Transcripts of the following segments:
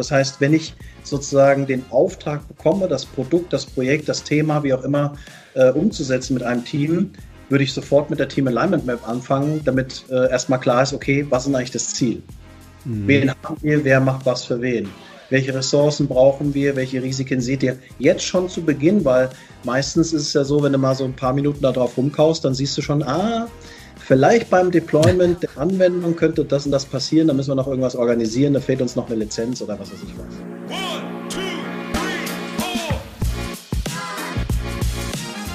Das heißt, wenn ich sozusagen den Auftrag bekomme, das Produkt, das Projekt, das Thema, wie auch immer, äh, umzusetzen mit einem Team, würde ich sofort mit der Team Alignment Map anfangen, damit äh, erstmal klar ist, okay, was ist eigentlich das Ziel? Mhm. Wen haben wir, wer macht was für wen? Welche Ressourcen brauchen wir? Welche Risiken seht ihr jetzt schon zu Beginn? Weil meistens ist es ja so, wenn du mal so ein paar Minuten da drauf rumkaust, dann siehst du schon, ah, vielleicht beim Deployment der Anwendung könnte das und das passieren, da müssen wir noch irgendwas organisieren, da fehlt uns noch eine Lizenz oder was weiß ich was.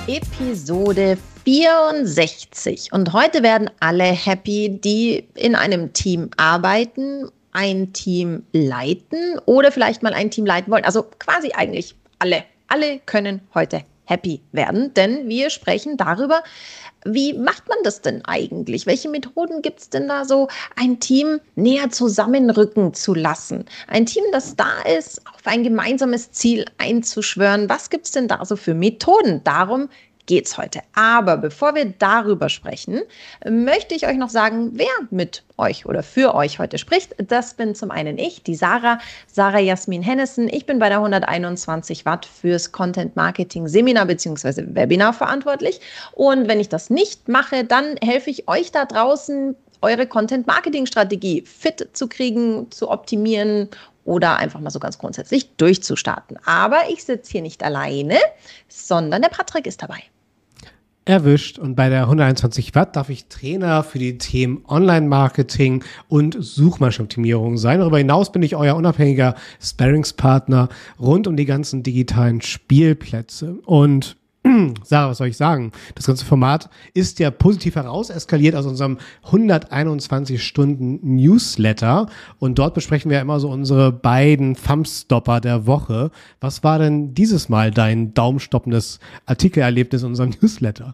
Episode 64. Und heute werden alle happy, die in einem Team arbeiten, ein Team leiten oder vielleicht mal ein Team leiten wollen. Also quasi eigentlich alle. Alle können heute happy werden, denn wir sprechen darüber, wie macht man das denn eigentlich? Welche Methoden gibt es denn da so, ein Team näher zusammenrücken zu lassen? Ein Team, das da ist, auf ein gemeinsames Ziel einzuschwören. Was gibt es denn da so für Methoden? Darum geht's heute. Aber bevor wir darüber sprechen, möchte ich euch noch sagen, wer mit euch oder für euch heute spricht. Das bin zum einen ich, die Sarah, Sarah Jasmin Hennessen. Ich bin bei der 121 Watt fürs Content Marketing Seminar bzw. Webinar verantwortlich. Und wenn ich das nicht mache, dann helfe ich euch da draußen, eure Content-Marketing-Strategie fit zu kriegen, zu optimieren oder einfach mal so ganz grundsätzlich durchzustarten. Aber ich sitze hier nicht alleine, sondern der Patrick ist dabei erwischt und bei der 121 Watt darf ich Trainer für die Themen Online-Marketing und Suchmaschinenoptimierung sein. Darüber hinaus bin ich euer unabhängiger Sparringspartner rund um die ganzen digitalen Spielplätze und Sarah, was soll ich sagen? Das ganze Format ist ja positiv heraus eskaliert aus unserem 121 Stunden Newsletter und dort besprechen wir immer so unsere beiden Thumbstopper der Woche. Was war denn dieses Mal dein daumenstoppendes Artikelerlebnis in unserem Newsletter?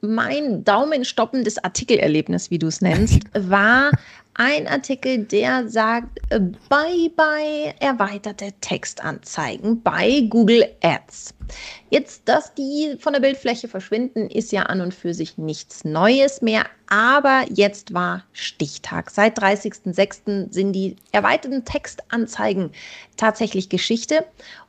mein daumenstoppendes Artikelerlebnis, wie du es nennst, war ein Artikel, der sagt, äh, bye bye erweiterte Textanzeigen bei Google Ads. Jetzt, dass die von der Bildfläche verschwinden, ist ja an und für sich nichts Neues mehr, aber jetzt war Stichtag. Seit 30.06. sind die erweiterten Textanzeigen tatsächlich Geschichte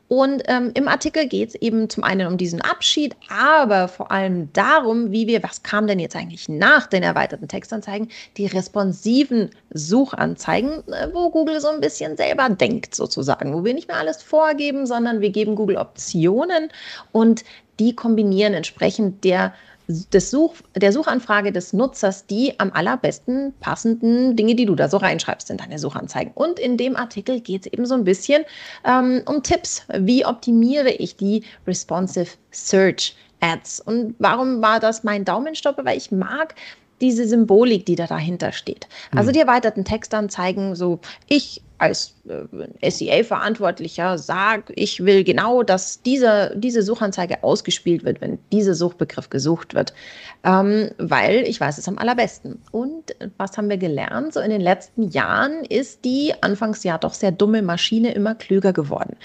und ähm, im Artikel geht es eben zum einen um diesen Abschied, aber vor allem darum, wie wir, was kam denn jetzt eigentlich nach den erweiterten Textanzeigen, die responsiven Suchanzeigen, äh, wo Google so ein bisschen selber denkt sozusagen, wo wir nicht mehr alles vorgeben, sondern wir geben Google Optionen und die kombinieren entsprechend der des Such, der Suchanfrage des Nutzers die am allerbesten passenden Dinge, die du da so reinschreibst in deine Suchanzeigen. Und in dem Artikel geht es eben so ein bisschen ähm, um Tipps. Wie optimiere ich die Responsive Search Ads? Und warum war das mein Daumenstopper? Weil ich mag diese Symbolik, die da dahinter steht. Also mhm. die erweiterten Textanzeigen, so ich als äh, SEA-Verantwortlicher sage, ich will genau, dass diese, diese Suchanzeige ausgespielt wird, wenn dieser Suchbegriff gesucht wird, ähm, weil ich weiß es am allerbesten. Und was haben wir gelernt? So in den letzten Jahren ist die anfangs ja doch sehr dumme Maschine immer klüger geworden.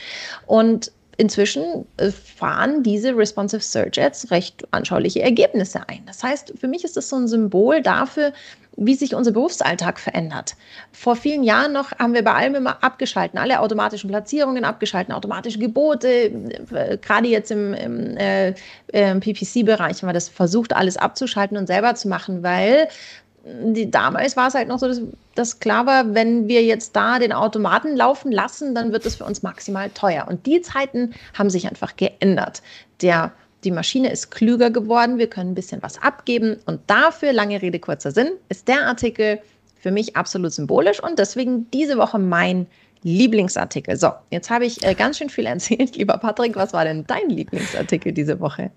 Und inzwischen äh, fahren diese Responsive Search Ads recht anschauliche Ergebnisse ein. Das heißt, für mich ist das so ein Symbol dafür, wie sich unser Berufsalltag verändert. Vor vielen Jahren noch haben wir bei allem immer abgeschalten, alle automatischen Platzierungen abgeschalten, automatische Gebote. Äh, gerade jetzt im, im äh, äh PPC-Bereich haben wir das versucht, alles abzuschalten und selber zu machen, weil die, damals war es halt noch so, dass, dass, klar war, wenn wir jetzt da den Automaten laufen lassen, dann wird es für uns maximal teuer. Und die Zeiten haben sich einfach geändert. Der, die Maschine ist klüger geworden, wir können ein bisschen was abgeben. Und dafür, lange Rede, kurzer Sinn, ist der Artikel für mich absolut symbolisch und deswegen diese Woche mein Lieblingsartikel. So, jetzt habe ich äh, ganz schön viel erzählt. Lieber Patrick, was war denn dein Lieblingsartikel diese Woche?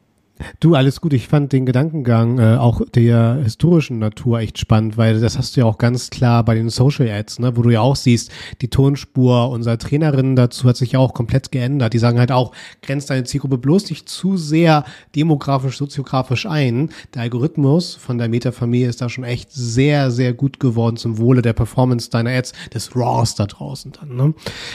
Du, alles gut. Ich fand den Gedankengang äh, auch der historischen Natur echt spannend, weil das hast du ja auch ganz klar bei den Social Ads, ne, wo du ja auch siehst, die Tonspur unserer Trainerinnen dazu hat sich ja auch komplett geändert. Die sagen halt auch, grenzt deine Zielgruppe bloß nicht zu sehr demografisch, soziografisch ein. Der Algorithmus von der Meta-Familie ist da schon echt sehr, sehr gut geworden zum Wohle der Performance deiner Ads, des Raws da draußen dann. Ne?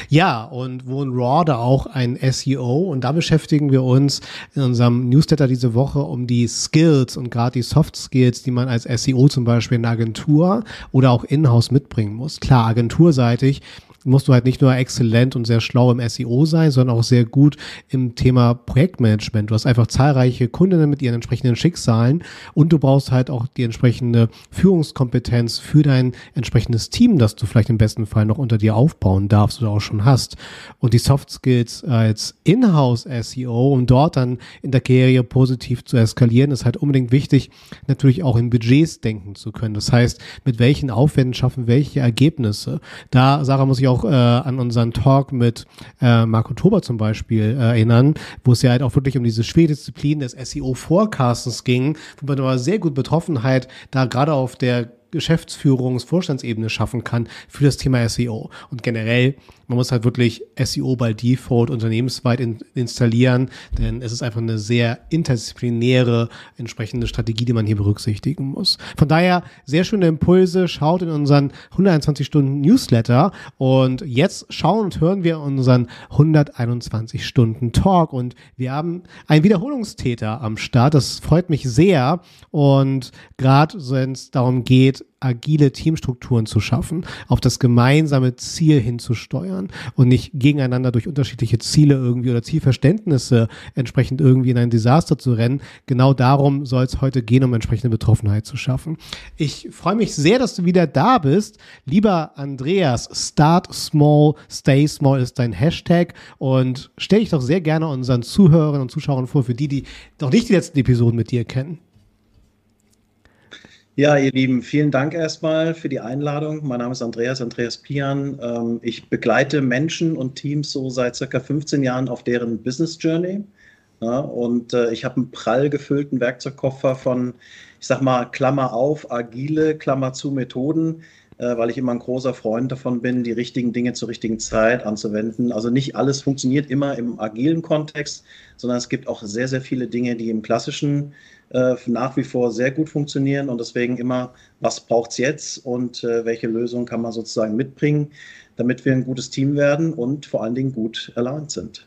Ja, und wo ein Raw da auch ein SEO und da beschäftigen wir uns in unserem Newsletter diese Woche um die Skills und gerade die Soft Skills, die man als SEO zum Beispiel in einer Agentur oder auch in-house mitbringen muss. Klar, agenturseitig musst du halt nicht nur exzellent und sehr schlau im SEO sein, sondern auch sehr gut im Thema Projektmanagement. Du hast einfach zahlreiche Kundinnen mit ihren entsprechenden Schicksalen und du brauchst halt auch die entsprechende Führungskompetenz für dein entsprechendes Team, das du vielleicht im besten Fall noch unter dir aufbauen darfst oder auch schon hast. Und die Soft Skills als Inhouse SEO, um dort dann in der Karriere positiv zu eskalieren, ist halt unbedingt wichtig, natürlich auch in Budgets denken zu können. Das heißt, mit welchen Aufwänden schaffen welche Ergebnisse. Da, Sarah, muss ich auch äh, an unseren Talk mit äh, Marco Tober zum Beispiel äh, erinnern, wo es ja halt auch wirklich um diese schwere Disziplin des SEO-Forecastens ging, wo man aber sehr gut Betroffenheit da gerade auf der Geschäftsführungs-, Vorstandsebene schaffen kann für das Thema SEO. Und generell, man muss halt wirklich SEO bei Default unternehmensweit in, installieren, denn es ist einfach eine sehr interdisziplinäre entsprechende Strategie, die man hier berücksichtigen muss. Von daher sehr schöne Impulse. Schaut in unseren 121 Stunden Newsletter und jetzt schauen und hören wir unseren 121 Stunden Talk und wir haben einen Wiederholungstäter am Start. Das freut mich sehr und gerade wenn es darum geht, agile Teamstrukturen zu schaffen, auf das gemeinsame Ziel hinzusteuern und nicht gegeneinander durch unterschiedliche Ziele irgendwie oder Zielverständnisse entsprechend irgendwie in ein Desaster zu rennen. Genau darum soll es heute gehen, um entsprechende Betroffenheit zu schaffen. Ich freue mich sehr, dass du wieder da bist. Lieber Andreas, Start Small, Stay Small ist dein Hashtag und stell dich doch sehr gerne unseren Zuhörern und Zuschauern vor, für die, die noch nicht die letzten Episoden mit dir kennen. Ja, ihr Lieben, vielen Dank erstmal für die Einladung. Mein Name ist Andreas, Andreas Pian. Ähm, ich begleite Menschen und Teams so seit circa 15 Jahren auf deren Business Journey. und äh, ich habe einen prall gefüllten Werkzeugkoffer von, ich sag mal, Klammer auf, agile, Klammer zu Methoden, weil ich immer ein großer Freund davon bin, die richtigen Dinge zur richtigen Zeit anzuwenden. Also nicht alles funktioniert immer im agilen Kontext, sondern es gibt auch sehr, sehr viele Dinge, die im klassischen äh, nach wie vor sehr gut funktionieren und deswegen immer, was braucht es jetzt und äh, welche Lösung kann man sozusagen mitbringen, damit wir ein gutes Team werden und vor allen Dingen gut aligned sind.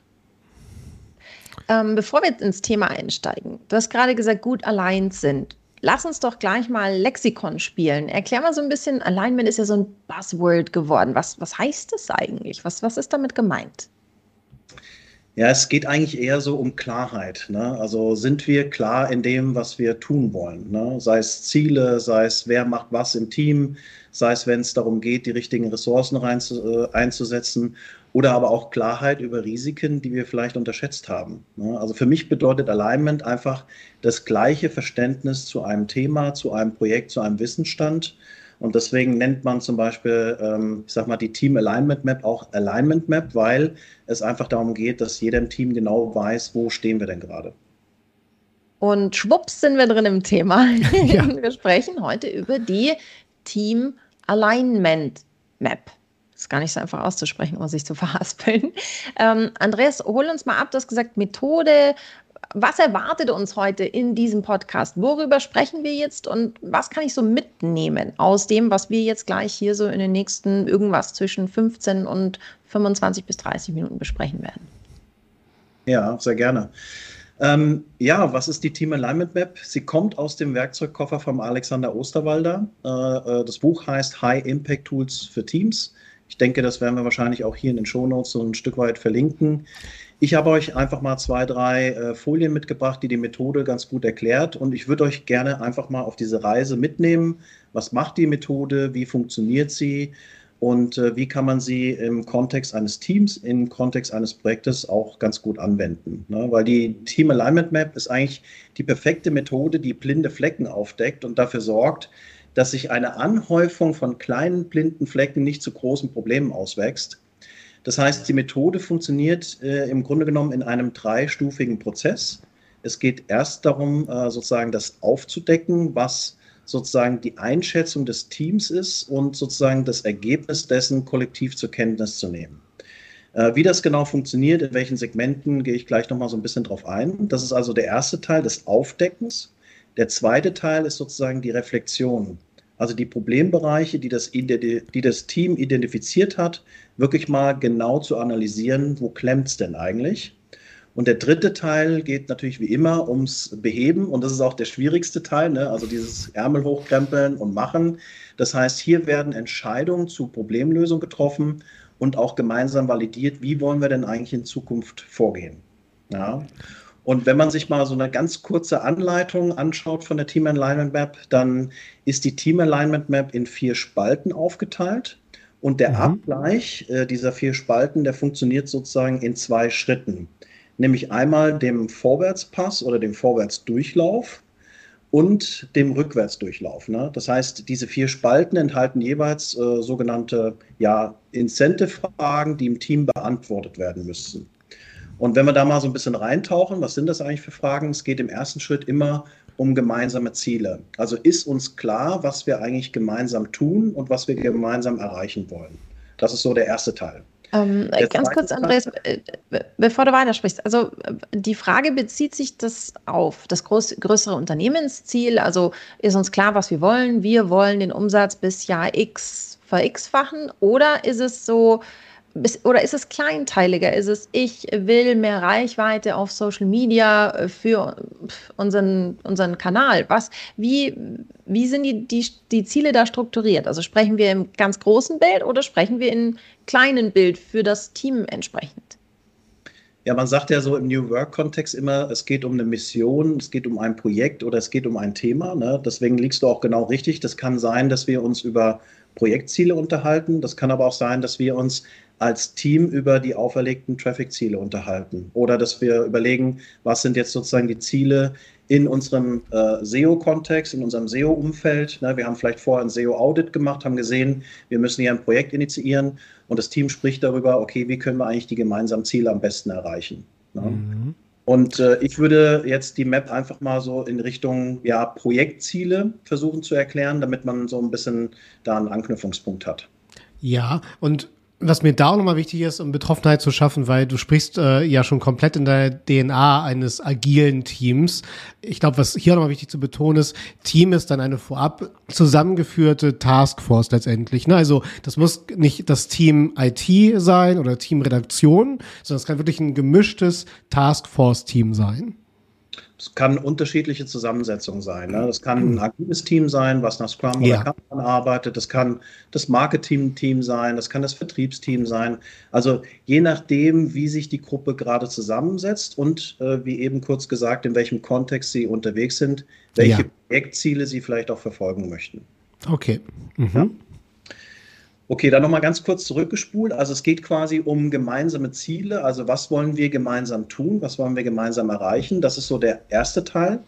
Ähm, bevor wir ins Thema einsteigen, du hast gerade gesagt, gut aligned sind. Lass uns doch gleich mal Lexikon spielen. Erklär mal so ein bisschen, Alignment ist ja so ein Buzzword geworden. Was, was heißt das eigentlich? Was, was ist damit gemeint? Ja, es geht eigentlich eher so um Klarheit. Ne? Also sind wir klar in dem, was wir tun wollen? Ne? Sei es Ziele, sei es wer macht was im Team, sei es, wenn es darum geht, die richtigen Ressourcen rein äh, einzusetzen oder aber auch Klarheit über Risiken, die wir vielleicht unterschätzt haben. Ne? Also für mich bedeutet Alignment einfach das gleiche Verständnis zu einem Thema, zu einem Projekt, zu einem Wissensstand und deswegen nennt man zum Beispiel, ähm, ich sag mal, die Team Alignment Map auch Alignment Map, weil es einfach darum geht, dass jeder im Team genau weiß, wo stehen wir denn gerade. Und schwupps sind wir drin im Thema. Ja. wir sprechen heute über die Team Alignment Map. Ist gar nicht so einfach auszusprechen, um sich zu verhaspeln. Ähm, Andreas, hol uns mal ab. Du hast gesagt, Methode, was erwartet uns heute in diesem Podcast? Worüber sprechen wir jetzt und was kann ich so mitnehmen aus dem, was wir jetzt gleich hier so in den nächsten irgendwas zwischen 15 und 25 bis 30 Minuten besprechen werden? Ja, sehr gerne. Ähm, ja, was ist die Team Alignment Map? Sie kommt aus dem Werkzeugkoffer vom Alexander Osterwalder. Äh, äh, das Buch heißt High Impact Tools für Teams. Ich denke, das werden wir wahrscheinlich auch hier in den Shownotes so ein Stück weit verlinken. Ich habe euch einfach mal zwei, drei äh, Folien mitgebracht, die die Methode ganz gut erklärt. Und ich würde euch gerne einfach mal auf diese Reise mitnehmen. Was macht die Methode? Wie funktioniert sie? Und äh, wie kann man sie im Kontext eines Teams, im Kontext eines Projektes auch ganz gut anwenden? Ne? Weil die Team Alignment Map ist eigentlich die perfekte Methode, die blinde Flecken aufdeckt und dafür sorgt, dass sich eine Anhäufung von kleinen blinden Flecken nicht zu großen Problemen auswächst das heißt, die Methode funktioniert äh, im Grunde genommen in einem dreistufigen Prozess. Es geht erst darum, äh, sozusagen das aufzudecken, was sozusagen die Einschätzung des Teams ist und sozusagen das Ergebnis dessen kollektiv zur Kenntnis zu nehmen. Äh, wie das genau funktioniert, in welchen Segmenten, gehe ich gleich nochmal so ein bisschen drauf ein. Das ist also der erste Teil des Aufdeckens. Der zweite Teil ist sozusagen die Reflexion. Also die Problembereiche, die das, die das Team identifiziert hat, wirklich mal genau zu analysieren, wo klemmt es denn eigentlich? Und der dritte Teil geht natürlich wie immer ums Beheben und das ist auch der schwierigste Teil, ne? also dieses Ärmel hochkrempeln und machen. Das heißt, hier werden Entscheidungen zu Problemlösung getroffen und auch gemeinsam validiert, wie wollen wir denn eigentlich in Zukunft vorgehen. Ja. Und wenn man sich mal so eine ganz kurze Anleitung anschaut von der Team Alignment Map, dann ist die Team Alignment Map in vier Spalten aufgeteilt. Und der mhm. Abgleich äh, dieser vier Spalten, der funktioniert sozusagen in zwei Schritten. Nämlich einmal dem Vorwärtspass oder dem Vorwärtsdurchlauf und dem Rückwärtsdurchlauf. Ne? Das heißt, diese vier Spalten enthalten jeweils äh, sogenannte ja, Incentive-Fragen, die im Team beantwortet werden müssen. Und wenn wir da mal so ein bisschen reintauchen, was sind das eigentlich für Fragen? Es geht im ersten Schritt immer um gemeinsame Ziele. Also ist uns klar, was wir eigentlich gemeinsam tun und was wir gemeinsam erreichen wollen. Das ist so der erste Teil. Ähm, ganz kurz, Andreas, äh, bevor du weitersprichst. Also die Frage bezieht sich das auf das groß, größere Unternehmensziel. Also ist uns klar, was wir wollen. Wir wollen den Umsatz bis Jahr X ver-X-fachen. Oder ist es so, oder ist es kleinteiliger? Ist es, ich will mehr Reichweite auf Social Media äh, für unseren, unseren Kanal? Was, wie, wie sind die, die, die Ziele da strukturiert? Also sprechen wir im ganz großen Bild oder sprechen wir im kleinen Bild für das Team entsprechend? Ja, man sagt ja so im New Work-Kontext immer, es geht um eine Mission, es geht um ein Projekt oder es geht um ein Thema. Ne? Deswegen liegst du auch genau richtig. Das kann sein, dass wir uns über Projektziele unterhalten. Das kann aber auch sein, dass wir uns als Team über die auferlegten Traffic-Ziele unterhalten oder dass wir überlegen, was sind jetzt sozusagen die Ziele in unserem äh, SEO-Kontext, in unserem SEO-Umfeld. Ne, wir haben vielleicht vorher ein SEO-Audit gemacht, haben gesehen, wir müssen hier ein Projekt initiieren und das Team spricht darüber, okay, wie können wir eigentlich die gemeinsamen Ziele am besten erreichen. Ne? Mhm. Und äh, ich würde jetzt die Map einfach mal so in Richtung ja, Projektziele versuchen zu erklären, damit man so ein bisschen da einen Anknüpfungspunkt hat. Ja, und was mir da auch nochmal wichtig ist, um Betroffenheit zu schaffen, weil du sprichst äh, ja schon komplett in der DNA eines agilen Teams. Ich glaube, was hier nochmal wichtig zu betonen ist, Team ist dann eine vorab zusammengeführte Taskforce letztendlich. Ne? Also das muss nicht das Team IT sein oder Team Redaktion, sondern es kann wirklich ein gemischtes Taskforce-Team sein. Es kann unterschiedliche Zusammensetzungen sein. Ne? Das kann ein agiles Team sein, was nach Scrum ja. oder Kanban arbeitet. Das kann das Marketing-Team sein. Das kann das Vertriebsteam sein. Also je nachdem, wie sich die Gruppe gerade zusammensetzt und äh, wie eben kurz gesagt, in welchem Kontext sie unterwegs sind, welche ja. Projektziele sie vielleicht auch verfolgen möchten. Okay. Mhm. Ja? Okay, dann nochmal ganz kurz zurückgespult. Also es geht quasi um gemeinsame Ziele. Also was wollen wir gemeinsam tun? Was wollen wir gemeinsam erreichen? Das ist so der erste Teil.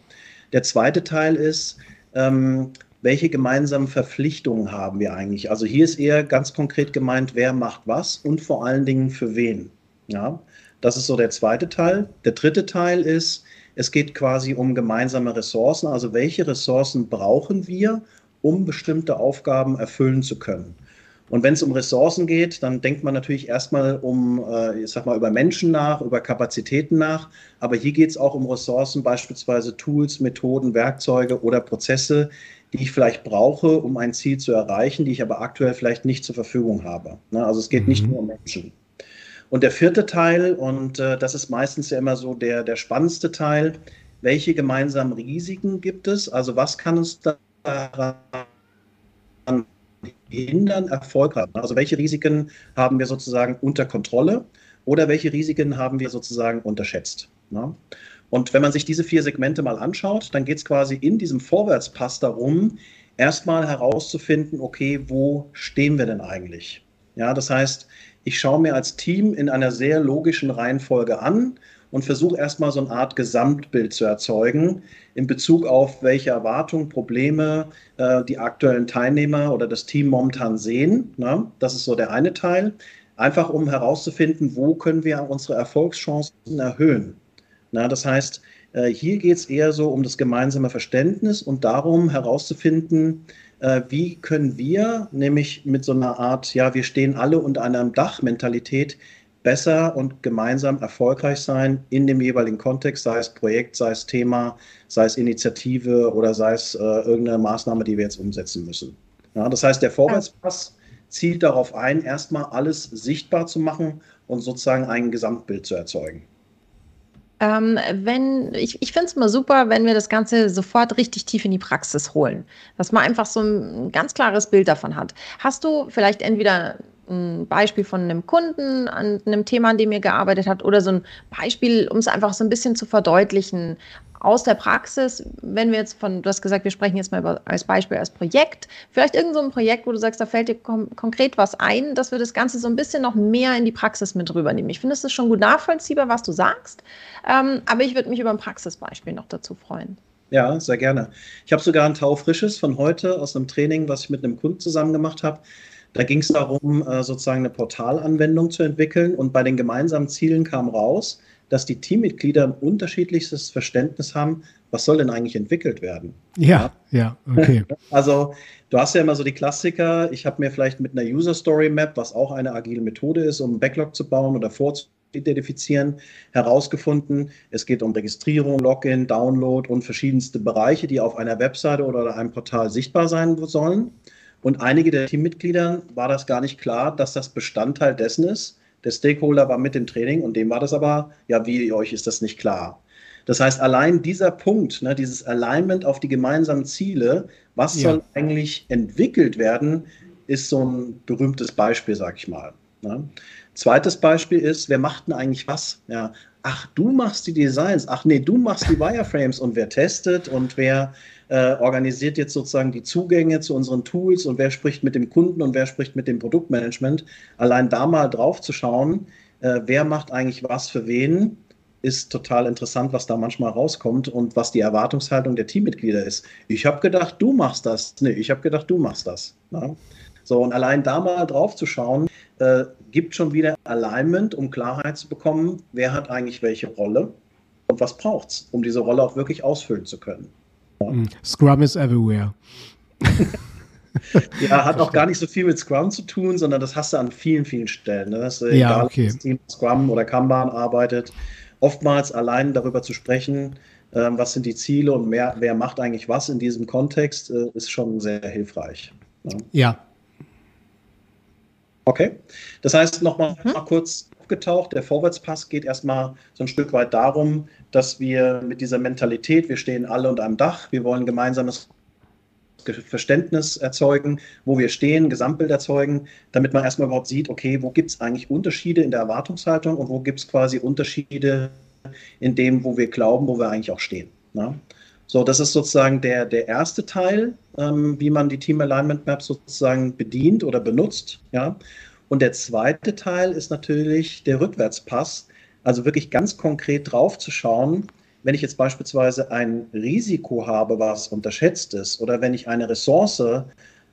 Der zweite Teil ist, ähm, welche gemeinsamen Verpflichtungen haben wir eigentlich? Also hier ist eher ganz konkret gemeint, wer macht was und vor allen Dingen für wen. Ja, das ist so der zweite Teil. Der dritte Teil ist, es geht quasi um gemeinsame Ressourcen. Also welche Ressourcen brauchen wir, um bestimmte Aufgaben erfüllen zu können? Und wenn es um Ressourcen geht, dann denkt man natürlich erstmal um, äh, ich sag mal, über Menschen nach, über Kapazitäten nach. Aber hier geht es auch um Ressourcen, beispielsweise Tools, Methoden, Werkzeuge oder Prozesse, die ich vielleicht brauche, um ein Ziel zu erreichen, die ich aber aktuell vielleicht nicht zur Verfügung habe. Ne? Also es geht mhm. nicht nur um Menschen. Und der vierte Teil, und äh, das ist meistens ja immer so der, der spannendste Teil, welche gemeinsamen Risiken gibt es? Also was kann uns daran hindern, Erfolg haben? Also welche Risiken haben wir sozusagen unter Kontrolle oder welche Risiken haben wir sozusagen unterschätzt? Ne? Und wenn man sich diese vier Segmente mal anschaut, dann geht es quasi in diesem Vorwärtspass darum, erstmal herauszufinden, okay, wo stehen wir denn eigentlich? Ja, das heißt, ich schaue mir als Team in einer sehr logischen Reihenfolge an, und versuche erstmal so eine Art Gesamtbild zu erzeugen in Bezug auf welche Erwartungen, Probleme äh, die aktuellen Teilnehmer oder das Team momentan sehen. Ne? Das ist so der eine Teil. Einfach um herauszufinden, wo können wir unsere Erfolgschancen erhöhen. Na, das heißt, äh, hier geht es eher so um das gemeinsame Verständnis und darum herauszufinden, äh, wie können wir nämlich mit so einer Art, ja, wir stehen alle unter einem Dach-Mentalität, besser und gemeinsam erfolgreich sein in dem jeweiligen Kontext, sei es Projekt, sei es Thema, sei es Initiative oder sei es äh, irgendeine Maßnahme, die wir jetzt umsetzen müssen. Ja, das heißt, der Vorwärtspass zielt darauf ein, erstmal alles sichtbar zu machen und sozusagen ein Gesamtbild zu erzeugen. Ähm, wenn, ich ich finde es immer super, wenn wir das Ganze sofort richtig tief in die Praxis holen, dass man einfach so ein ganz klares Bild davon hat. Hast du vielleicht entweder ein Beispiel von einem Kunden an einem Thema, an dem ihr gearbeitet habt, oder so ein Beispiel, um es einfach so ein bisschen zu verdeutlichen aus der Praxis, wenn wir jetzt von, du hast gesagt, wir sprechen jetzt mal über, als Beispiel als Projekt, vielleicht irgend so ein Projekt, wo du sagst, da fällt dir konkret was ein, dass wir das Ganze so ein bisschen noch mehr in die Praxis mit rübernehmen. Ich finde, es ist schon gut nachvollziehbar, was du sagst, ähm, aber ich würde mich über ein Praxisbeispiel noch dazu freuen. Ja, sehr gerne. Ich habe sogar ein Taufrisches von heute aus einem Training, was ich mit einem Kunden zusammen gemacht habe. Da ging es darum, äh, sozusagen eine Portalanwendung zu entwickeln und bei den gemeinsamen Zielen kam raus, dass die Teammitglieder ein unterschiedliches Verständnis haben, was soll denn eigentlich entwickelt werden. Ja, ja, okay. Also du hast ja immer so die Klassiker, ich habe mir vielleicht mit einer User Story Map, was auch eine agile Methode ist, um einen Backlog zu bauen oder vorzuidentifizieren, herausgefunden, es geht um Registrierung, Login, Download und verschiedenste Bereiche, die auf einer Webseite oder einem Portal sichtbar sein sollen. Und einige der Teammitglieder war das gar nicht klar, dass das Bestandteil dessen ist, der Stakeholder war mit im Training und dem war das aber, ja, wie euch ist das nicht klar. Das heißt, allein dieser Punkt, ne, dieses Alignment auf die gemeinsamen Ziele, was ja. soll eigentlich entwickelt werden, ist so ein berühmtes Beispiel, sag ich mal. Ne? Zweites Beispiel ist, wer macht denn eigentlich was? Ja, ach, du machst die Designs, ach nee, du machst die Wireframes und wer testet und wer äh, organisiert jetzt sozusagen die Zugänge zu unseren Tools und wer spricht mit dem Kunden und wer spricht mit dem Produktmanagement. Allein da mal drauf zu schauen, äh, wer macht eigentlich was für wen, ist total interessant, was da manchmal rauskommt und was die Erwartungshaltung der Teammitglieder ist. Ich habe gedacht, du machst das. Nee, ich habe gedacht, du machst das. Na? So, und allein da mal drauf zu schauen, äh, gibt schon wieder Alignment, um Klarheit zu bekommen, wer hat eigentlich welche Rolle und was braucht es, um diese Rolle auch wirklich ausfüllen zu können. Mm, Scrum is everywhere. ja, hat auch gar nicht so viel mit Scrum zu tun, sondern das hast du an vielen, vielen Stellen. Ne? Das ja, egal, okay. ob das Team Scrum oder Kanban arbeitet. Oftmals allein darüber zu sprechen, ähm, was sind die Ziele und mehr, wer macht eigentlich was in diesem Kontext, äh, ist schon sehr hilfreich. Ne? Ja. Okay. Das heißt, nochmal mal kurz aufgetaucht. Der Vorwärtspass geht erstmal so ein Stück weit darum, dass wir mit dieser Mentalität, wir stehen alle unter einem Dach, wir wollen gemeinsames Verständnis erzeugen, wo wir stehen, Gesamtbild erzeugen, damit man erstmal überhaupt sieht, okay, wo gibt es eigentlich Unterschiede in der Erwartungshaltung und wo gibt es quasi Unterschiede in dem, wo wir glauben, wo wir eigentlich auch stehen. Ne? So, das ist sozusagen der, der erste Teil, ähm, wie man die Team Alignment Maps sozusagen bedient oder benutzt. Ja? Und der zweite Teil ist natürlich der Rückwärtspass, also wirklich ganz konkret drauf zu schauen, wenn ich jetzt beispielsweise ein Risiko habe, was unterschätzt ist, oder wenn ich eine Ressource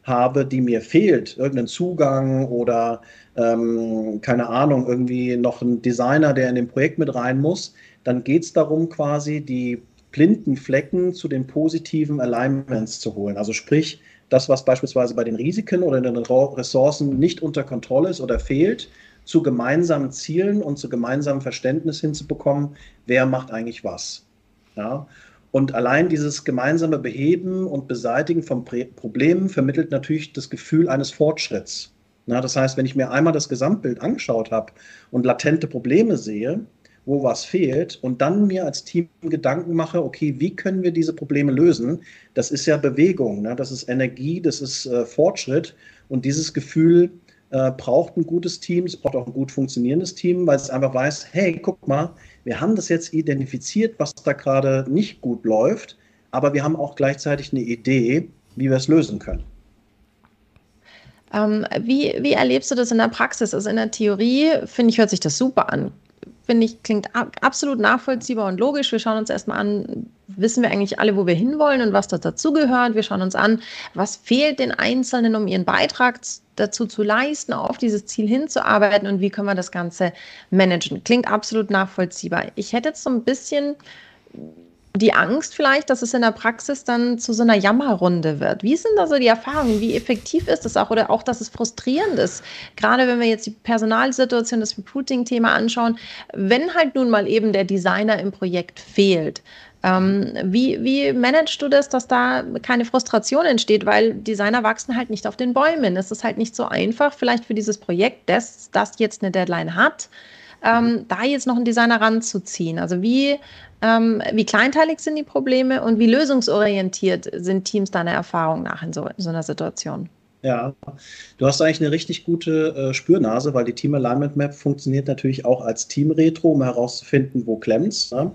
habe, die mir fehlt, irgendeinen Zugang oder ähm, keine Ahnung, irgendwie noch ein Designer, der in dem Projekt mit rein muss, dann geht es darum, quasi die blinden Flecken zu den positiven Alignments zu holen. Also sprich, das, was beispielsweise bei den Risiken oder den Ressourcen nicht unter Kontrolle ist oder fehlt, zu gemeinsamen Zielen und zu gemeinsamem Verständnis hinzubekommen, wer macht eigentlich was. Ja? Und allein dieses gemeinsame Beheben und Beseitigen von Problemen vermittelt natürlich das Gefühl eines Fortschritts. Na, das heißt, wenn ich mir einmal das Gesamtbild angeschaut habe und latente Probleme sehe, wo was fehlt und dann mir als Team Gedanken mache, okay, wie können wir diese Probleme lösen? Das ist ja Bewegung, ne? das ist Energie, das ist äh, Fortschritt und dieses Gefühl äh, braucht ein gutes Team, es braucht auch ein gut funktionierendes Team, weil es einfach weiß, hey, guck mal, wir haben das jetzt identifiziert, was da gerade nicht gut läuft, aber wir haben auch gleichzeitig eine Idee, wie wir es lösen können. Ähm, wie, wie erlebst du das in der Praxis? Also in der Theorie, finde ich, hört sich das super an finde ich, klingt absolut nachvollziehbar und logisch. Wir schauen uns erstmal an, wissen wir eigentlich alle, wo wir hinwollen und was da dazugehört. Wir schauen uns an, was fehlt den Einzelnen, um ihren Beitrag dazu zu leisten, auf dieses Ziel hinzuarbeiten und wie können wir das Ganze managen. Klingt absolut nachvollziehbar. Ich hätte jetzt so ein bisschen die Angst vielleicht, dass es in der Praxis dann zu so einer Jammerrunde wird. Wie sind da so die Erfahrungen? Wie effektiv ist das auch? Oder auch, dass es frustrierend ist? Gerade wenn wir jetzt die Personalsituation, das Recruiting-Thema anschauen, wenn halt nun mal eben der Designer im Projekt fehlt. Ähm, wie, wie managst du das, dass da keine Frustration entsteht? Weil Designer wachsen halt nicht auf den Bäumen. Es ist halt nicht so einfach, vielleicht für dieses Projekt, das, das jetzt eine Deadline hat, ähm, da jetzt noch einen Designer ranzuziehen. Also wie ähm, wie kleinteilig sind die Probleme und wie lösungsorientiert sind Teams deiner Erfahrung nach in so, in so einer Situation? Ja, du hast eigentlich eine richtig gute äh, Spürnase, weil die Team Alignment Map funktioniert natürlich auch als Team-Retro, um herauszufinden, wo klemmt's. Ne?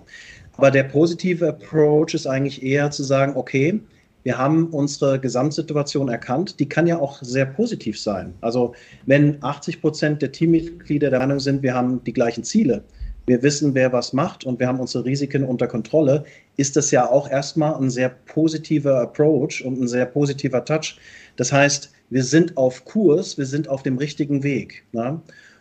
Aber der positive Approach ist eigentlich eher zu sagen, okay, wir haben unsere Gesamtsituation erkannt. Die kann ja auch sehr positiv sein. Also wenn 80 Prozent der Teammitglieder der Meinung sind, wir haben die gleichen Ziele, wir wissen, wer was macht und wir haben unsere Risiken unter Kontrolle, ist das ja auch erstmal ein sehr positiver Approach und ein sehr positiver Touch. Das heißt, wir sind auf Kurs, wir sind auf dem richtigen Weg. Ne?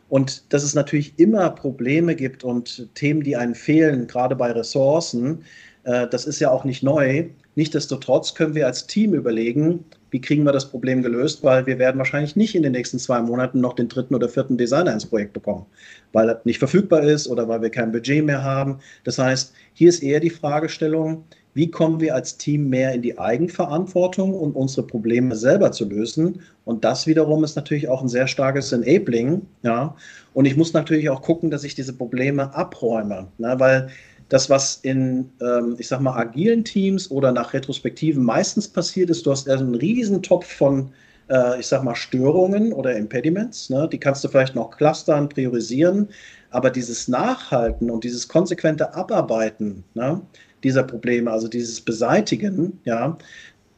Und dass es natürlich immer Probleme gibt und Themen, die einen fehlen, gerade bei Ressourcen, äh, das ist ja auch nicht neu. Nichtsdestotrotz können wir als Team überlegen, wie kriegen wir das Problem gelöst, weil wir werden wahrscheinlich nicht in den nächsten zwei Monaten noch den dritten oder vierten Designer ins Projekt bekommen, weil er nicht verfügbar ist oder weil wir kein Budget mehr haben. Das heißt, hier ist eher die Fragestellung, wie kommen wir als Team mehr in die Eigenverantwortung und um unsere Probleme selber zu lösen. Und das wiederum ist natürlich auch ein sehr starkes Enabling. Ja. Und ich muss natürlich auch gucken, dass ich diese Probleme abräume, ne, weil das, was in, ähm, ich sag mal, agilen Teams oder nach Retrospektiven meistens passiert ist, du hast einen riesen Topf von, äh, ich sag mal, Störungen oder Impediments. Ne? Die kannst du vielleicht noch clustern, priorisieren. Aber dieses Nachhalten und dieses konsequente Abarbeiten, ne? dieser Probleme, also dieses Beseitigen, ja,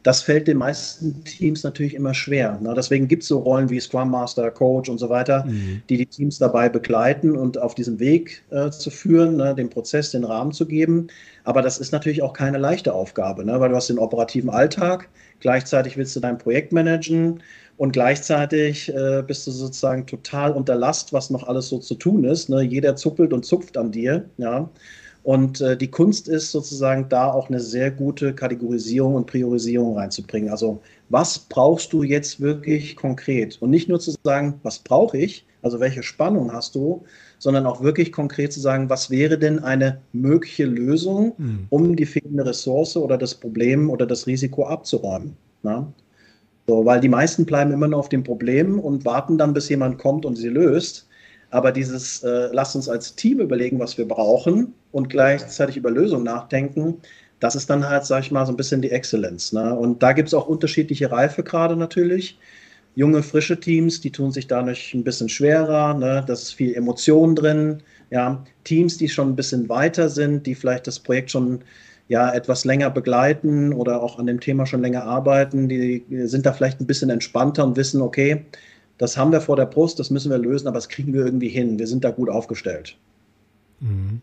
das fällt den meisten Teams natürlich immer schwer. Ne? Deswegen gibt es so Rollen wie Scrum Master, Coach und so weiter, mhm. die die Teams dabei begleiten und auf diesem Weg äh, zu führen, ne? dem Prozess den Rahmen zu geben. Aber das ist natürlich auch keine leichte Aufgabe, ne? weil du hast den operativen Alltag, gleichzeitig willst du dein Projekt managen und gleichzeitig äh, bist du sozusagen total unter Last, was noch alles so zu tun ist. Ne? Jeder zuppelt und zupft an dir. Ja? Und äh, die Kunst ist sozusagen da auch eine sehr gute Kategorisierung und Priorisierung reinzubringen. Also was brauchst du jetzt wirklich konkret? Und nicht nur zu sagen, was brauche ich, also welche Spannung hast du, sondern auch wirklich konkret zu sagen, was wäre denn eine mögliche Lösung, mhm. um die fehlende Ressource oder das Problem oder das Risiko abzuräumen. Na? So, weil die meisten bleiben immer nur auf dem Problem und warten dann, bis jemand kommt und sie löst. Aber dieses, äh, lasst uns als Team überlegen, was wir brauchen und gleichzeitig über Lösungen nachdenken, das ist dann halt, sag ich mal, so ein bisschen die Exzellenz. Ne? Und da gibt es auch unterschiedliche Reifegrade natürlich. Junge, frische Teams, die tun sich dadurch ein bisschen schwerer. Ne? Da ist viel Emotion drin. Ja? Teams, die schon ein bisschen weiter sind, die vielleicht das Projekt schon ja, etwas länger begleiten oder auch an dem Thema schon länger arbeiten, die sind da vielleicht ein bisschen entspannter und wissen, okay, das haben wir vor der Brust, das müssen wir lösen, aber das kriegen wir irgendwie hin. Wir sind da gut aufgestellt. Mhm.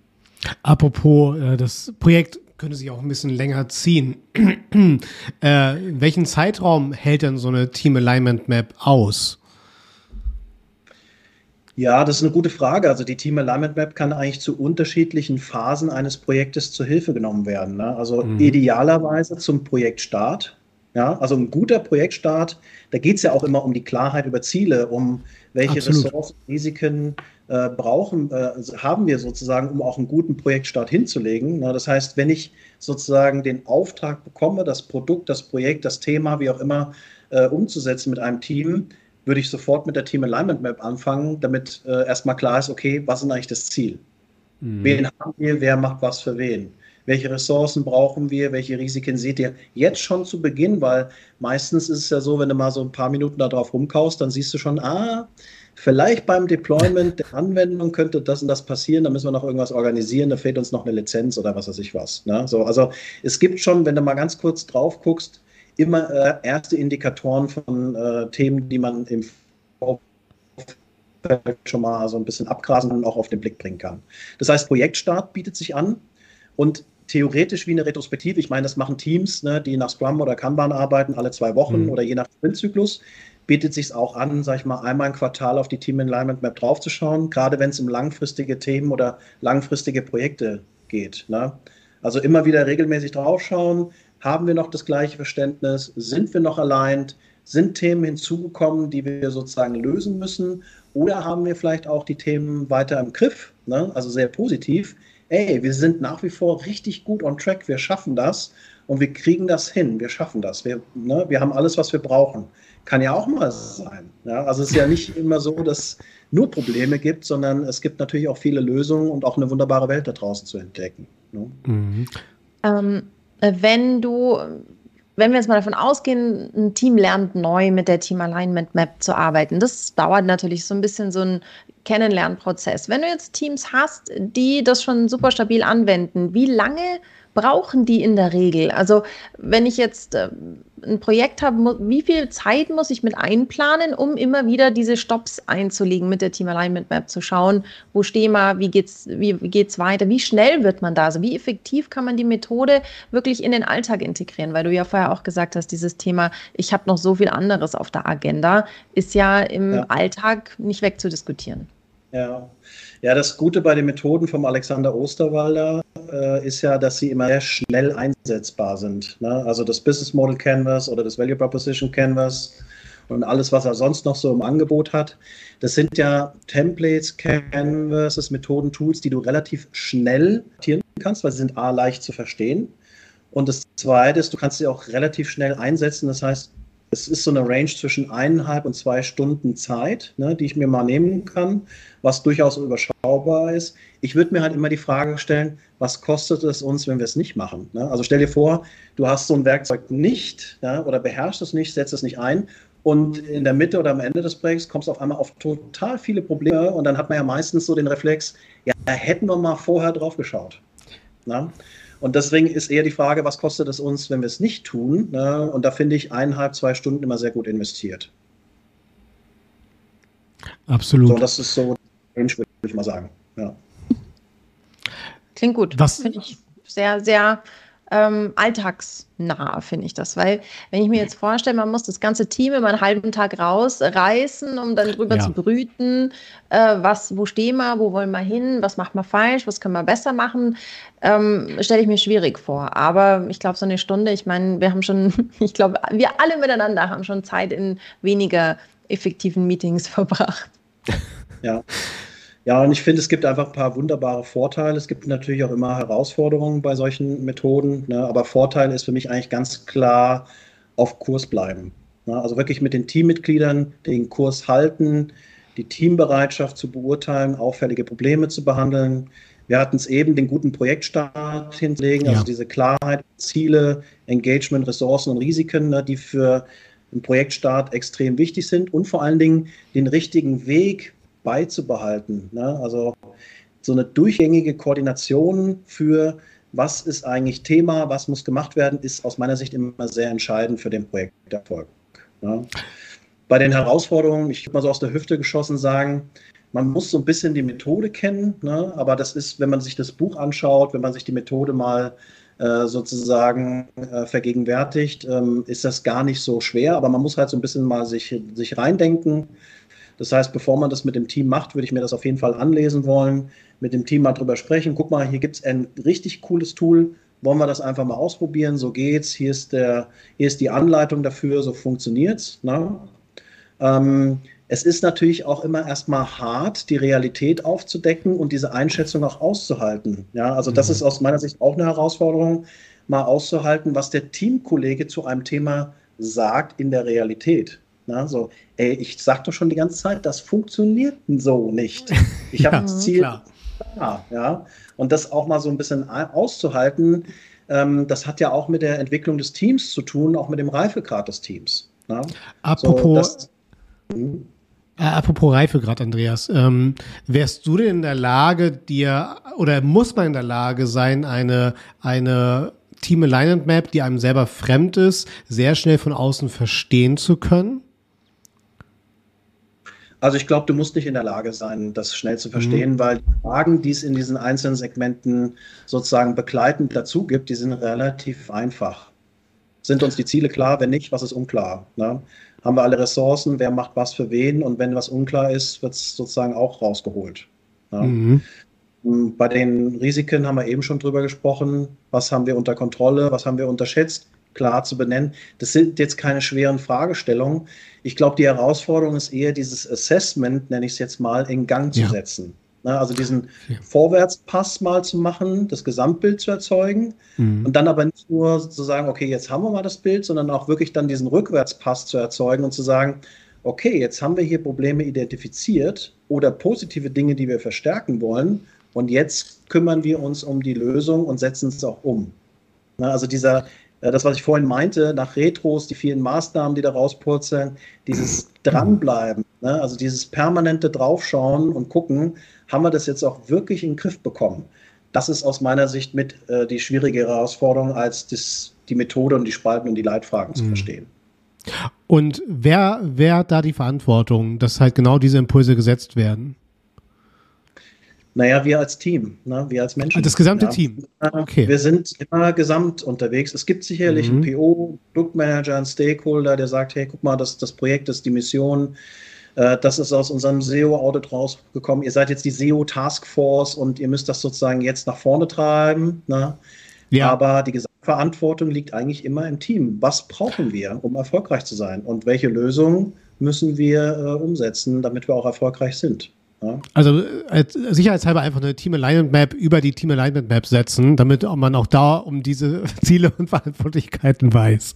Apropos, äh, das Projekt könnte sich auch ein bisschen länger ziehen. äh, welchen Zeitraum hält denn so eine Team Alignment Map aus? Ja, das ist eine gute Frage. Also die Team Alignment Map kann eigentlich zu unterschiedlichen Phasen eines Projektes zur Hilfe genommen werden. Ne? Also mhm. idealerweise zum Projektstart. Ja, also ein guter Projektstart, da geht es ja auch immer um die Klarheit über Ziele, um welche Absolut. Ressourcen, Risiken äh, brauchen, äh, haben wir sozusagen, um auch einen guten Projektstart hinzulegen. Na, das heißt, wenn ich sozusagen den Auftrag bekomme, das Produkt, das Projekt, das Thema, wie auch immer, äh, umzusetzen mit einem Team, würde ich sofort mit der Team Alignment Map anfangen, damit äh, erstmal klar ist, okay, was ist eigentlich das Ziel? Mhm. Wen haben wir, wer macht was für wen? Welche Ressourcen brauchen wir, welche Risiken seht ihr jetzt schon zu Beginn, weil meistens ist es ja so, wenn du mal so ein paar Minuten da drauf rumkaust, dann siehst du schon, ah, vielleicht beim Deployment der Anwendung könnte das und das passieren, da müssen wir noch irgendwas organisieren, da fehlt uns noch eine Lizenz oder was weiß ich was. Ne? So, also es gibt schon, wenn du mal ganz kurz drauf guckst, immer äh, erste Indikatoren von äh, Themen, die man im Vorfeld schon mal so ein bisschen abgrasen und auch auf den Blick bringen kann. Das heißt, Projektstart bietet sich an und theoretisch wie eine Retrospektive. Ich meine, das machen Teams, ne, die nach Scrum oder Kanban arbeiten, alle zwei Wochen mhm. oder je nach Sprintzyklus. Bietet sich auch an, sag ich mal, einmal im Quartal auf die Team Alignment Map draufzuschauen, gerade wenn es um langfristige Themen oder langfristige Projekte geht. Ne? Also immer wieder regelmäßig draufschauen. Haben wir noch das gleiche Verständnis? Sind wir noch aligned? Sind Themen hinzugekommen, die wir sozusagen lösen müssen? Oder haben wir vielleicht auch die Themen weiter im Griff? Ne? Also sehr positiv ey, wir sind nach wie vor richtig gut on track, wir schaffen das und wir kriegen das hin, wir schaffen das, wir, ne, wir haben alles, was wir brauchen. Kann ja auch mal sein. Ja? Also es ist ja nicht immer so, dass es nur Probleme gibt, sondern es gibt natürlich auch viele Lösungen und auch eine wunderbare Welt da draußen zu entdecken. Ne? Mhm. Ähm, wenn du wenn wir jetzt mal davon ausgehen, ein Team lernt neu mit der Team Alignment Map zu arbeiten, das dauert natürlich so ein bisschen so ein Kennenlernprozess. Wenn du jetzt Teams hast, die das schon super stabil anwenden, wie lange brauchen die in der Regel? Also wenn ich jetzt äh, ein Projekt habe, wie viel Zeit muss ich mit einplanen, um immer wieder diese Stops einzulegen mit der Team Alignment Map zu schauen, wo stehen wir, wie geht's, wie, wie geht's weiter, wie schnell wird man da, also wie effektiv kann man die Methode wirklich in den Alltag integrieren, weil du ja vorher auch gesagt hast, dieses Thema, ich habe noch so viel anderes auf der Agenda, ist ja im ja. Alltag nicht wegzudiskutieren. Ja. ja, das Gute bei den Methoden vom Alexander Osterwalder äh, ist ja, dass sie immer sehr schnell einsetzbar sind. Ne? Also das Business Model Canvas oder das Value Proposition Canvas und alles, was er sonst noch so im Angebot hat. Das sind ja Templates, Canvases, Methoden, Tools, die du relativ schnell adaptieren kannst, weil sie sind A, leicht zu verstehen. Und das Zweite ist, du kannst sie auch relativ schnell einsetzen. Das heißt, es ist so eine Range zwischen eineinhalb und zwei Stunden Zeit, ne, die ich mir mal nehmen kann, was durchaus überschaubar ist. Ich würde mir halt immer die Frage stellen, was kostet es uns, wenn wir es nicht machen? Ne? Also stell dir vor, du hast so ein Werkzeug nicht ja, oder beherrschst es nicht, setzt es nicht ein und in der Mitte oder am Ende des Projekts kommst du auf einmal auf total viele Probleme und dann hat man ja meistens so den Reflex, ja, hätten wir mal vorher drauf geschaut. Ne? Und deswegen ist eher die Frage, was kostet es uns, wenn wir es nicht tun? Ne? Und da finde ich eineinhalb, zwei Stunden immer sehr gut investiert. Absolut. So, das ist so, würde ich mal sagen. Ja. Klingt gut. Was finde ich sehr, sehr ähm, alltagsnah, finde ich das. Weil, wenn ich mir jetzt vorstelle, man muss das ganze Team immer einen halben Tag rausreißen, um dann drüber ja. zu brüten, äh, was, wo stehen wir, wo wollen wir hin, was macht man falsch, was können wir besser machen, ähm, stelle ich mir schwierig vor. Aber ich glaube, so eine Stunde, ich meine, wir haben schon, ich glaube, wir alle miteinander haben schon Zeit in weniger effektiven Meetings verbracht. Ja. Ja, und ich finde, es gibt einfach ein paar wunderbare Vorteile. Es gibt natürlich auch immer Herausforderungen bei solchen Methoden. Ne? Aber Vorteil ist für mich eigentlich ganz klar auf Kurs bleiben. Ne? Also wirklich mit den Teammitgliedern den Kurs halten, die Teambereitschaft zu beurteilen, auffällige Probleme zu behandeln. Wir hatten es eben, den guten Projektstart hinzulegen, also ja. also diese Klarheit, Ziele, Engagement, Ressourcen und Risiken, ne, die für einen Projektstart extrem wichtig sind und vor allen Dingen den richtigen Weg beizubehalten. Ne? Also so eine durchgängige Koordination für was ist eigentlich Thema, was muss gemacht werden, ist aus meiner Sicht immer sehr entscheidend für den Projekterfolg. Ne? Bei den Herausforderungen, ich würde mal so aus der Hüfte geschossen sagen, man muss so ein bisschen die Methode kennen, ne? aber das ist, wenn man sich das Buch anschaut, wenn man sich die Methode mal äh, sozusagen äh, vergegenwärtigt, ähm, ist das gar nicht so schwer, aber man muss halt so ein bisschen mal sich, sich reindenken das heißt, bevor man das mit dem Team macht, würde ich mir das auf jeden Fall anlesen wollen, mit dem Team mal drüber sprechen. Guck mal, hier gibt es ein richtig cooles Tool. Wollen wir das einfach mal ausprobieren? So geht's. Hier ist, der, hier ist die Anleitung dafür, so funktioniert's. Ne? Ähm, es ist natürlich auch immer erstmal hart, die Realität aufzudecken und diese Einschätzung auch auszuhalten. Ja, also das mhm. ist aus meiner Sicht auch eine Herausforderung, mal auszuhalten, was der Teamkollege zu einem Thema sagt in der Realität. Na, so, ey, ich sag doch schon die ganze Zeit, das funktioniert so nicht. Ich habe ja, das Ziel, klar, ja, und das auch mal so ein bisschen auszuhalten, ähm, das hat ja auch mit der Entwicklung des Teams zu tun, auch mit dem Reifegrad des Teams. Na? Apropos, so, das, hm? Äh, apropos Reifegrad, Andreas, ähm, wärst du denn in der Lage, dir oder muss man in der Lage sein, eine eine Team Alignment Map, die einem selber fremd ist, sehr schnell von außen verstehen zu können? Also ich glaube, du musst nicht in der Lage sein, das schnell zu verstehen, mhm. weil die Fragen, die es in diesen einzelnen Segmenten sozusagen begleitend dazu gibt, die sind relativ einfach. Sind uns die Ziele klar? Wenn nicht, was ist unklar? Ne? Haben wir alle Ressourcen? Wer macht was für wen? Und wenn was unklar ist, wird es sozusagen auch rausgeholt. Ne? Mhm. Bei den Risiken haben wir eben schon drüber gesprochen. Was haben wir unter Kontrolle? Was haben wir unterschätzt? Klar zu benennen. Das sind jetzt keine schweren Fragestellungen. Ich glaube, die Herausforderung ist eher, dieses Assessment, nenne ich es jetzt mal, in Gang zu ja. setzen. Na, also diesen ja. Vorwärtspass mal zu machen, das Gesamtbild zu erzeugen mhm. und dann aber nicht nur zu sagen, okay, jetzt haben wir mal das Bild, sondern auch wirklich dann diesen Rückwärtspass zu erzeugen und zu sagen, okay, jetzt haben wir hier Probleme identifiziert oder positive Dinge, die wir verstärken wollen und jetzt kümmern wir uns um die Lösung und setzen es auch um. Na, also dieser das, was ich vorhin meinte, nach Retros, die vielen Maßnahmen, die da rauspurzeln, dieses Dranbleiben, ne? also dieses permanente Draufschauen und gucken, haben wir das jetzt auch wirklich in den Griff bekommen? Das ist aus meiner Sicht mit äh, die schwierige Herausforderung, als das, die Methode und die Spalten und die Leitfragen zu mhm. verstehen. Und wer, wer hat da die Verantwortung, dass halt genau diese Impulse gesetzt werden? Naja, wir als Team, ne? wir als Menschen. Das gesamte ja. Team. Okay. Wir sind immer gesamt unterwegs. Es gibt sicherlich mhm. einen PO, Produktmanager, einen Stakeholder, der sagt, hey, guck mal, das, das Projekt ist die Mission. Äh, das ist aus unserem SEO-Audit rausgekommen. Ihr seid jetzt die SEO-Taskforce und ihr müsst das sozusagen jetzt nach vorne treiben. Ne? Ja. Aber die Gesamtverantwortung liegt eigentlich immer im Team. Was brauchen wir, um erfolgreich zu sein? Und welche Lösungen müssen wir äh, umsetzen, damit wir auch erfolgreich sind? Also äh, sicherheitshalber einfach eine Team Alignment Map über die Team Alignment Map setzen, damit man auch da um diese Ziele und Verantwortlichkeiten weiß.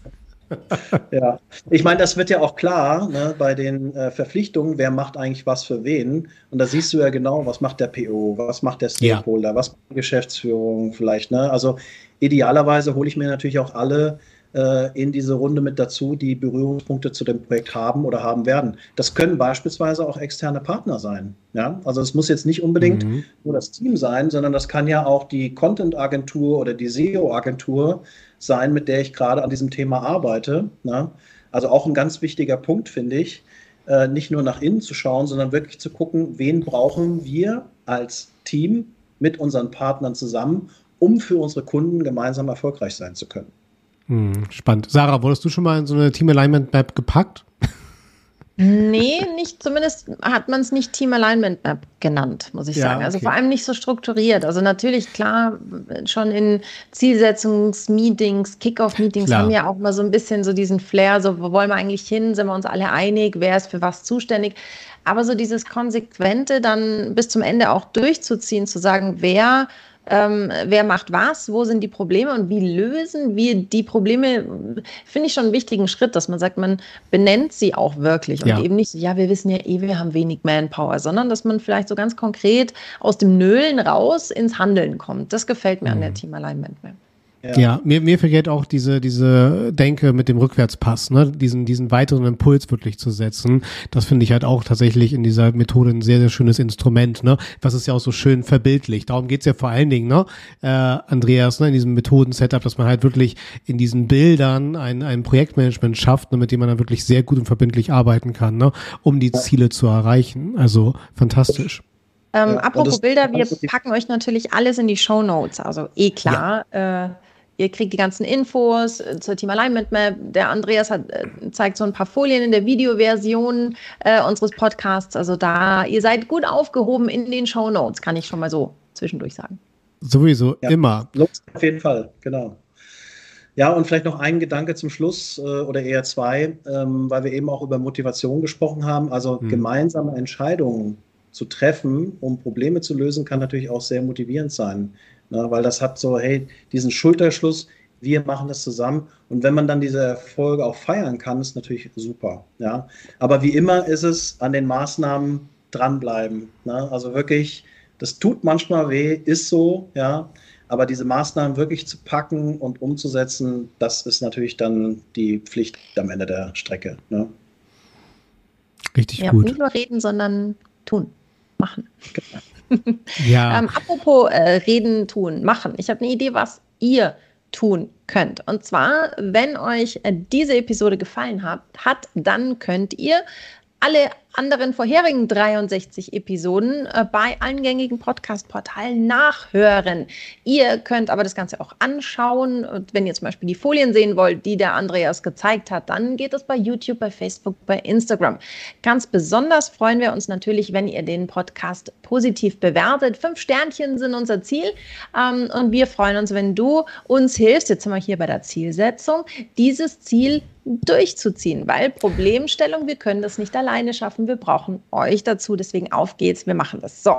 ja, ich meine, das wird ja auch klar ne, bei den äh, Verpflichtungen, wer macht eigentlich was für wen. Und da siehst du ja genau, was macht der PO, was macht der Stakeholder, ja. was macht die Geschäftsführung vielleicht. Ne? Also idealerweise hole ich mir natürlich auch alle in diese Runde mit dazu, die Berührungspunkte zu dem Projekt haben oder haben werden. Das können beispielsweise auch externe Partner sein. Ja? Also es muss jetzt nicht unbedingt mhm. nur das Team sein, sondern das kann ja auch die Content-Agentur oder die SEO-Agentur sein, mit der ich gerade an diesem Thema arbeite. Ne? Also auch ein ganz wichtiger Punkt, finde ich, äh, nicht nur nach innen zu schauen, sondern wirklich zu gucken, wen brauchen wir als Team mit unseren Partnern zusammen, um für unsere Kunden gemeinsam erfolgreich sein zu können. Hm, spannend. Sarah, wurdest du schon mal in so eine Team Alignment Map gepackt? Nee, nicht, zumindest hat man es nicht Team Alignment Map genannt, muss ich ja, sagen. Also okay. vor allem nicht so strukturiert. Also natürlich, klar, schon in Zielsetzungsmeetings, Kickoff-Meetings haben ja auch mal so ein bisschen so diesen Flair, so wo wollen wir eigentlich hin, sind wir uns alle einig, wer ist für was zuständig. Aber so dieses Konsequente dann bis zum Ende auch durchzuziehen, zu sagen, wer ähm, wer macht was, wo sind die Probleme und wie lösen wir die Probleme, finde ich schon einen wichtigen Schritt, dass man sagt, man benennt sie auch wirklich und ja. eben nicht so, ja, wir wissen ja eh, wir haben wenig Manpower, sondern dass man vielleicht so ganz konkret aus dem Nölen raus ins Handeln kommt. Das gefällt mir mhm. an der mhm. Team Alignment Map. Ja, ja mir, mir vergeht auch diese, diese Denke mit dem Rückwärtspass, ne? diesen, diesen weiteren Impuls wirklich zu setzen. Das finde ich halt auch tatsächlich in dieser Methode ein sehr, sehr schönes Instrument, ne? was es ja auch so schön verbildlicht. Darum geht's ja vor allen Dingen, ne? äh, Andreas, ne? in diesem Methoden-Setup, dass man halt wirklich in diesen Bildern ein, ein Projektmanagement schafft, ne? mit dem man dann wirklich sehr gut und verbindlich arbeiten kann, ne? um die Ziele zu erreichen. Also fantastisch. Ähm, ja, apropos Bilder, wir packen euch natürlich alles in die Show Notes, also eh klar. Ja. Äh, Ihr kriegt die ganzen Infos äh, zur Team Alignment Map. Der Andreas hat, äh, zeigt so ein paar Folien in der Videoversion äh, unseres Podcasts. Also da, ihr seid gut aufgehoben in den Show Notes, kann ich schon mal so zwischendurch sagen. Sowieso, ja, immer. Auf jeden Fall, genau. Ja, und vielleicht noch ein Gedanke zum Schluss äh, oder eher zwei, ähm, weil wir eben auch über Motivation gesprochen haben. Also hm. gemeinsame Entscheidungen zu treffen, um Probleme zu lösen, kann natürlich auch sehr motivierend sein. Ne, weil das hat so, hey, diesen Schulterschluss, wir machen das zusammen. Und wenn man dann diese Erfolge auch feiern kann, ist natürlich super. Ja? Aber wie immer ist es an den Maßnahmen dranbleiben. Ne? Also wirklich, das tut manchmal weh, ist so, ja. Aber diese Maßnahmen wirklich zu packen und umzusetzen, das ist natürlich dann die Pflicht am Ende der Strecke. Ne? Richtig ja, gut. Nicht nur reden, sondern tun, machen. Genau ja. ähm, apropos äh, reden, tun, machen. Ich habe eine Idee, was ihr tun könnt. Und zwar, wenn euch äh, diese Episode gefallen hat, hat, dann könnt ihr alle anderen vorherigen 63 Episoden äh, bei allen gängigen Podcast-Portalen nachhören. Ihr könnt aber das Ganze auch anschauen. Und wenn ihr zum Beispiel die Folien sehen wollt, die der Andreas gezeigt hat, dann geht es bei YouTube, bei Facebook, bei Instagram. Ganz besonders freuen wir uns natürlich, wenn ihr den Podcast positiv bewertet. Fünf Sternchen sind unser Ziel. Ähm, und wir freuen uns, wenn du uns hilfst, jetzt sind wir hier bei der Zielsetzung, dieses Ziel durchzuziehen, weil Problemstellung, wir können das nicht alleine schaffen und wir brauchen euch dazu. Deswegen auf geht's, wir machen das. So,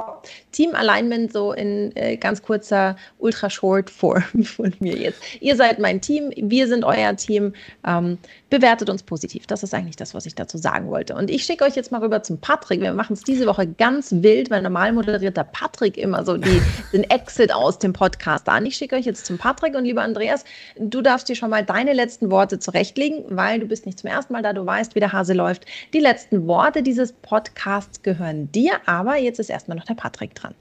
Team Alignment so in äh, ganz kurzer Ultra Short Form von mir jetzt. Ihr seid mein Team, wir sind euer Team. Ähm, bewertet uns positiv. Das ist eigentlich das, was ich dazu sagen wollte. Und ich schicke euch jetzt mal rüber zum Patrick. Wir machen es diese Woche ganz wild, weil normal moderiert der Patrick immer so die, den Exit aus dem Podcast an. Ich schicke euch jetzt zum Patrick und lieber Andreas, du darfst dir schon mal deine letzten Worte zurechtlegen, weil du bist nicht zum ersten Mal da, du weißt, wie der Hase läuft. Die letzten Worte dieses Podcasts gehören dir, aber jetzt ist erstmal noch der Patrick dran.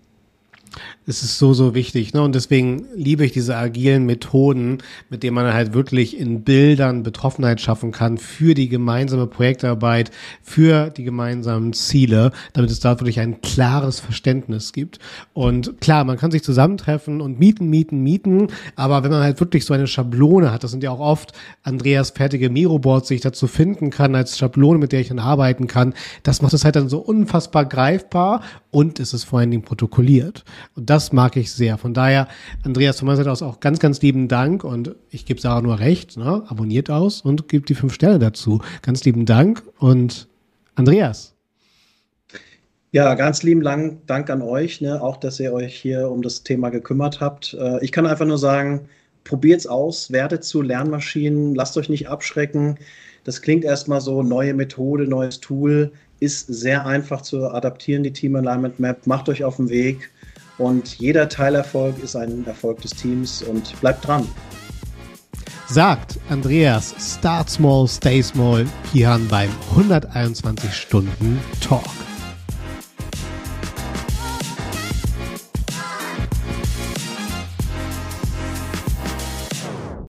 Es ist so, so wichtig. Ne? Und deswegen liebe ich diese agilen Methoden, mit denen man halt wirklich in Bildern Betroffenheit schaffen kann für die gemeinsame Projektarbeit, für die gemeinsamen Ziele, damit es da wirklich ein klares Verständnis gibt. Und klar, man kann sich zusammentreffen und mieten, mieten, mieten, aber wenn man halt wirklich so eine Schablone hat, das sind ja auch oft Andreas fertige Miroboards, die ich dazu finden kann, als Schablone, mit der ich dann arbeiten kann, das macht es halt dann so unfassbar greifbar und es ist vor allen Dingen protokolliert. Und das mag ich sehr. Von daher, Andreas, von meiner Seite aus auch ganz, ganz lieben Dank und ich gebe Sarah nur recht, ne? abonniert aus und gebt die fünf Sterne dazu. Ganz lieben Dank und Andreas. Ja, ganz lieben Dank an euch, ne? auch dass ihr euch hier um das Thema gekümmert habt. Äh, ich kann einfach nur sagen, probiert's aus, werdet zu Lernmaschinen, lasst euch nicht abschrecken. Das klingt erstmal so, neue Methode, neues Tool, ist sehr einfach zu adaptieren, die Team Alignment Map. Macht euch auf den Weg und jeder Teilerfolg ist ein Erfolg des Teams und bleibt dran. Sagt Andreas, Start Small, Stay Small, hier beim 121 Stunden Talk.